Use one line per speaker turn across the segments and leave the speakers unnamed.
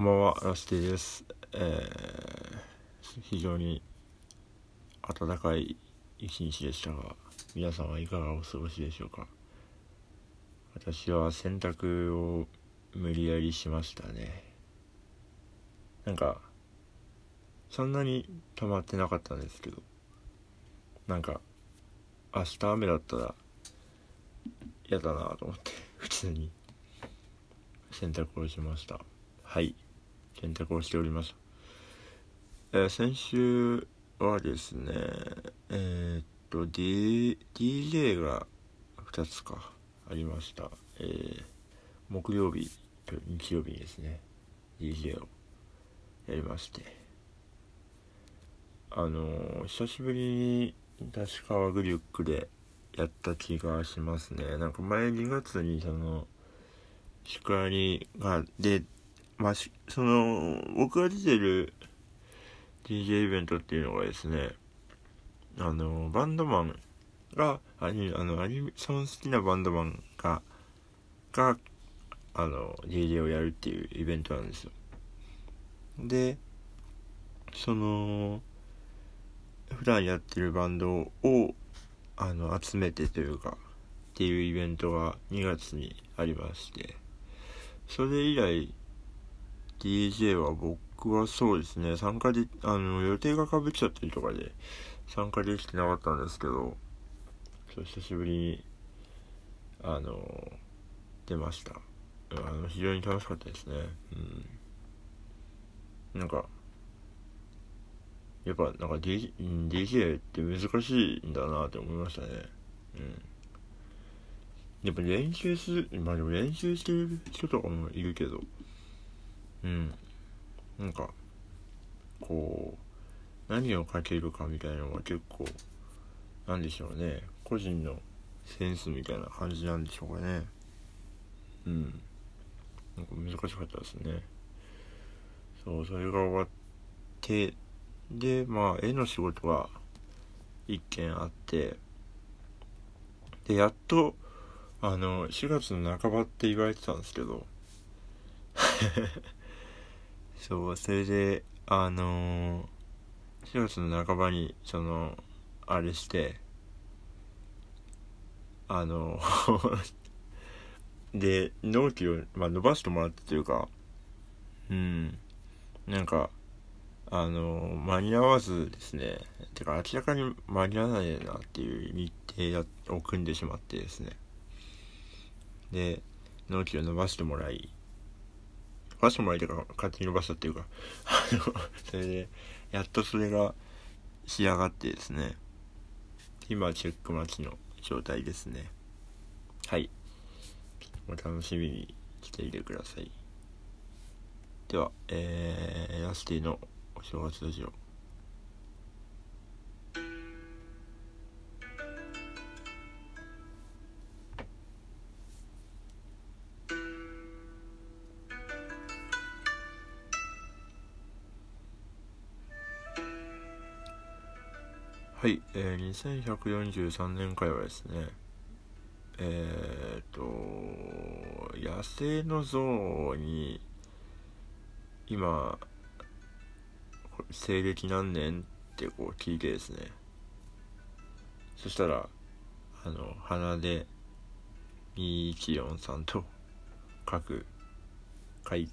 こんばんは、ラスティです。えー、非常に暖かい一日でしたが、皆さんはいかがお過ごしでしょうか？私は洗濯を無理やりしましたね。なんか、そんなに溜まってなかったんですけど、なんか、明日雨だったら嫌だなと思って、普通に洗濯をしました。はい選択をしております、えー、先週はですねえー、っと、D、DJ が2つかありました、えー、木曜日と日曜日にですね DJ をやりまして。あの、久しぶりに確かグリュックでやった気がしますね。なんか前2月にその宿割がでまあ、その、僕が出てる DJ イベントっていうのがですね、あの、バンドマンが、アニあのアニソン好きなバンドマンが、が、あの、DJ をやるっていうイベントなんですよ。で、その、普段やってるバンドを、あの、集めてというか、っていうイベントが2月にありまして、それ以来、DJ は僕はそうですね、参加で、あの、予定がかぶっちゃったりとかで参加できてなかったんですけど、久しぶりに、あの、出ました。あの、非常に楽しかったですね。うん。なんか、やっぱなんか DJ, DJ って難しいんだなって思いましたね。うん。やっぱ練習する、まあでも練習してる人とかもいるけど、うん。なんかこう何をかけるかみたいなのは結構なんでしょうね。個人のセンスみたいな感じなんでしょうかね。うん。なんか難しかったですね。そうそれが終わってでまあ絵の仕事が一件あってでやっとあの4月の半ばって言われてたんですけど。そうそれであのー、4月の半ばにそのあれしてあの で納期を、まあ、伸ばしてもらったというかうん。なんかあの間に合わずですね。てか明らかに間に合わないなっていう日程を組んでしまってですね。で納期を伸ばしてもらいばしてもらいたから勝手に伸ばしたっていうかあのそれでやっとそれが仕上がってですね。今チェック待ちの状態ですね。はい。お楽しみにしていてください。ではえー、ラスティのお正月ラジオ。はい、えー、2143年会はですね、えー、と、野生の像に、今、西暦何年ってこう聞いてですね、そしたら、あの、鼻で、214さんと書く、書い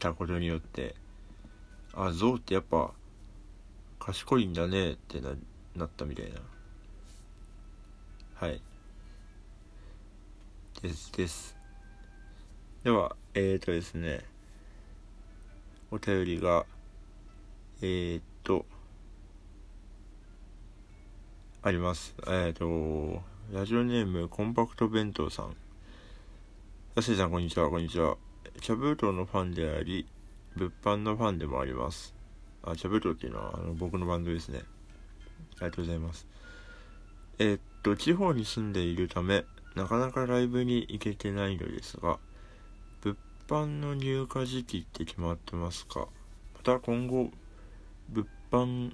たことによって、あ、像ってやっぱ、賢いんだねってななったみたいな。はい。ですです。ではえっ、ー、とですね。お便りがえー、っとあります。えー、っとラジオネームコンパクト弁当さん。安井さんこんにちはこんにちは。チャブートのファンであり物販のファンでもあります。あ、チャブトっていうのはあの僕のバンドですね。ありがとうございます。えー、っと、地方に住んでいるため、なかなかライブに行けてないのですが、物販の入荷時期って決まってますか？また今後、物販、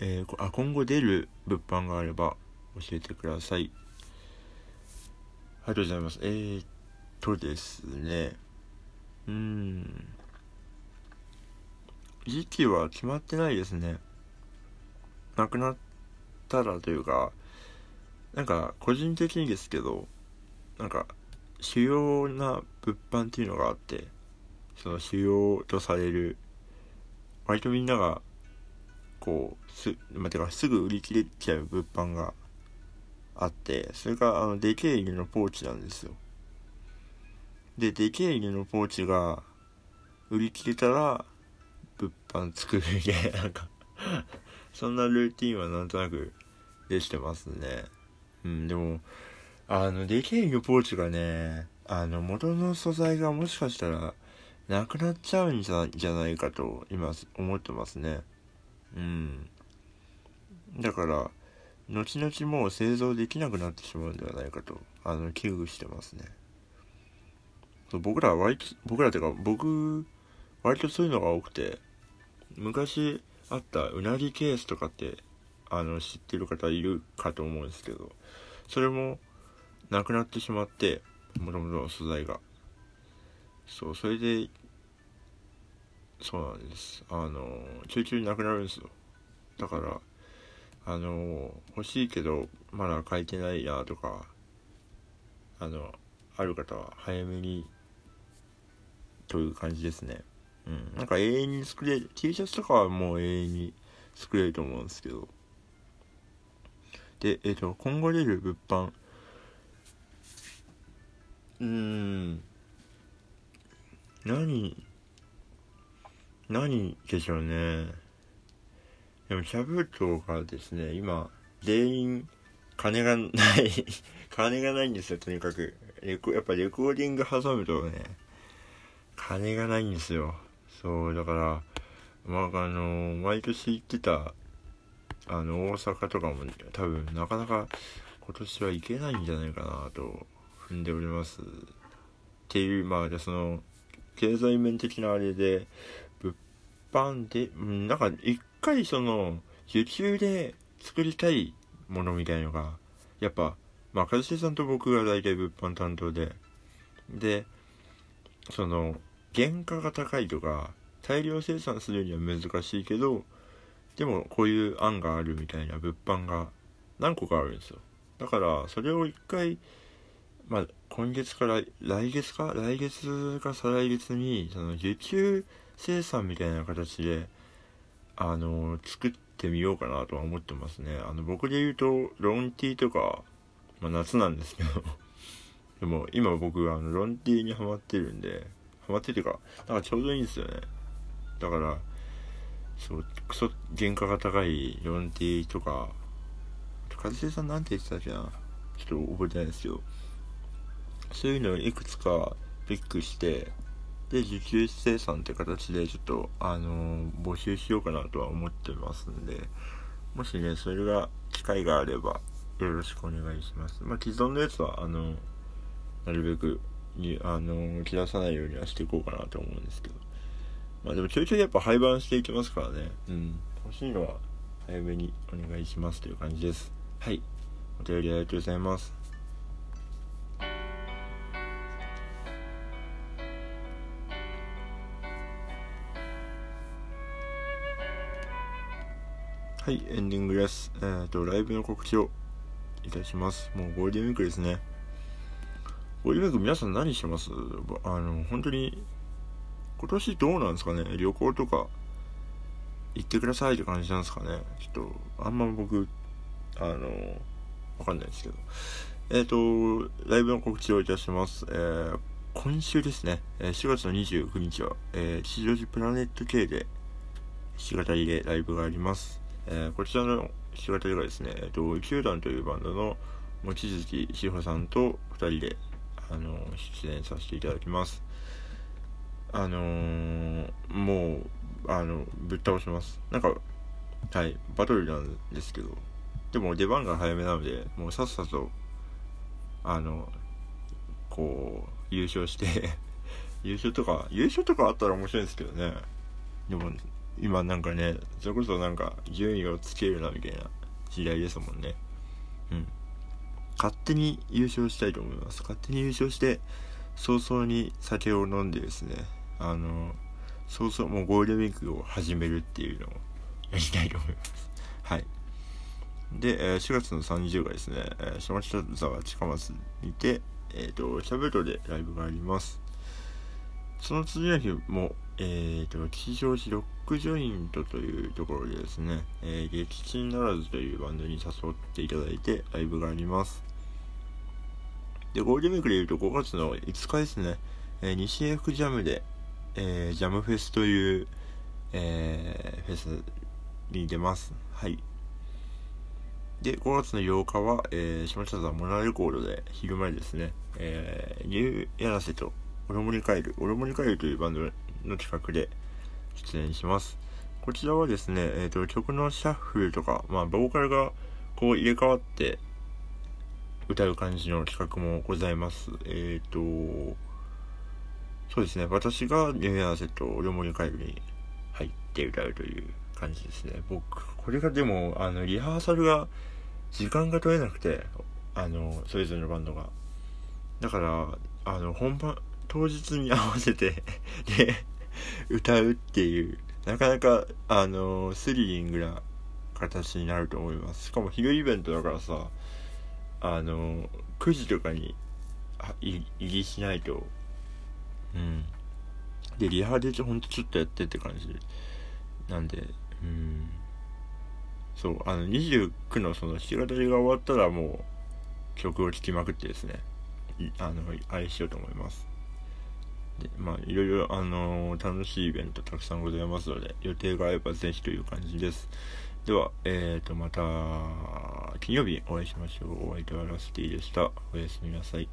えー、あ、今後出る物販があれば教えてください。ありがとうございます。えー、っとですね、うーん。時期は決まってないですね。なくなったらというかなんか個人的にですけどなんか主要な物販っていうのがあってその主要とされる割とみんながこうす,、まあ、てかすぐ売り切れちゃう物販があってそれがあのでけえ犬のポーチなんですよ。ででけえ犬のポーチが売り切れたら物販作るみたいななんか。そんなルーティンはなんとなくできてますね。うんでもあのでけえ犬ポーチがね。あの元の素材がもしかしたらなくなっちゃうんじゃないかと今思ってますね。うん。だから後々もう製造できなくなってしまうんではないかとあの危惧してますね。そう僕らは割と僕らっていうか僕割とそういうのが多くて昔あったうなぎケースとかってあの知ってる方いるかと思うんですけどそれもなくなってしまってもともとの素材が。そうそれでそうなんです。あのちょいちょいなくなるんですよ。だからあの欲しいけどまだ書いてないなとかあのある方は早めにという感じですね。うん。なんか永遠に作れる T シャツとかはもう永遠に作れると思うんですけど。でえっ、ー、と今後出る物販。うーん。何何でしょうね。でもキャブトがですね今全員金がない 金がないんですよとにかく。レコやっぱレコーディング挟むとね金がないんですよ。そうだからまああの毎年行ってたあの大阪とかも多分なかなか今年は行けないんじゃないかなと踏んでおります。っていうまあじゃその経済面的なあれで物販で、うん、なんか一回その受注で作りたいものみたいのがやっぱまあ一茂さんと僕が大体物販担当で。でその原価が高いとか大量生産するには難しいけどでもこういう案があるみたいな物販が何個かあるんですよ。だからそれを一回まあ今月から来月か？来月か再来月にその受注生産みたいな形であの作ってみようかなとは思ってますね。あの僕で言うとロンティーとか、まあ、夏なんですけど。でも今僕はあのロンティーにハマってるんでハマっててかなんかちょうどいいんですよね。だからそうクソ原価が高いロンティーとか一茂さんなんて言ってたっけな？ちょっと覚えてないですけどそういうのをいくつかピックしてで受注生産って形でちょっとあのー、募集しようかなとは思ってますんでもしねそれが機会があればよろしくお願いします。まあ既存のやつはあのなるべくあの切らさないようにはしていこうかなと思うんですけどまあでもちょいちょいやっぱ廃盤していきますからねうん欲しいのは早めにお願いしますという感じですはいお便りありがとうございますはい、エンディングです。えっ、ー、と、ライブの告知をいたします。もうゴールデンウィークですね。ゴールデンウィーク皆さん何してます？あの、本当に、今年どうなんですかね？旅行とか行ってくださいって感じなんですかね？ちょっと、あんま僕、あの、わかんないですけど。えっ、ー、と、ライブの告知をいたします。えー、今週ですね、4月の29日は、えー、吉祥寺プラネット系で弾き語りでライブがあります。えー、こちらの弾き語りがですね、えーと、球団というバンドの望月志保さんと2人で、あの出演させていただきます。あのー、もう、あの、ぶっ倒します。なんか、はい、バトルなんですけど、でも出番が早めなので、もうさっさと、あの、こう、優勝して 優勝とか、優勝とかあったら面白いんですけどね。でも、今なんかねそれこそなんか順位をつけるなみたいな時代ですもんねうん勝手に優勝したいと思います。勝手に優勝して早々に酒を飲んでですねあのそうそうもうゴールデンウィークを始めるっていうのをやりたいと思います。はい。で、えー、4月の30がですね、えー、下北沢近松にてえっ、ー、とシャベトでライブがあります。その次の日もえーと、吉祥寺ロックジョイントというところでですね、えー、撃沈ならずというバンドに誘っていただいてライブがあります。で、ゴールデンウィークでいうと5月の5日ですね、えー、西 F ジャムで、えー、ジャムフェスという、えー、フェスに出ます。はい。で、5月の8日は、えー、下北沢モナレコードで昼前ですね、えー、ニューヤナセとオロモリカエル、オロモリカエルというバンドの企画で出演します。こちらはですね、えーと、曲のシャッフルとか、まあ、ボーカルがこう入れ替わって歌う感じの企画もございます。えっ、ー、と、そうですね、私がニューアーセとオルモリカエルに入って歌うという感じですね。僕、これがでも、あの、リハーサルが、時間が取れなくて、あの、それぞれのバンドが。だから、あの、本番、当日に合わせて で、歌うっていうなかなかあのスリリングな形になると思いますしかも昼イベントだからさあの9時とかに入りしないと。うん。でリハでほんとちょっとやってって感じ。なんでうん。そうあの29のその弾き語りが終わったらもう曲を聴きまくってですね。あのあれしようと思います。でまあいろいろあのー、楽しいイベントたくさんございますので予定が合えばぜひという感じですではえっ、ー、とまた金曜日お会いしましょう。お相手はラスティでした。おやすみなさい。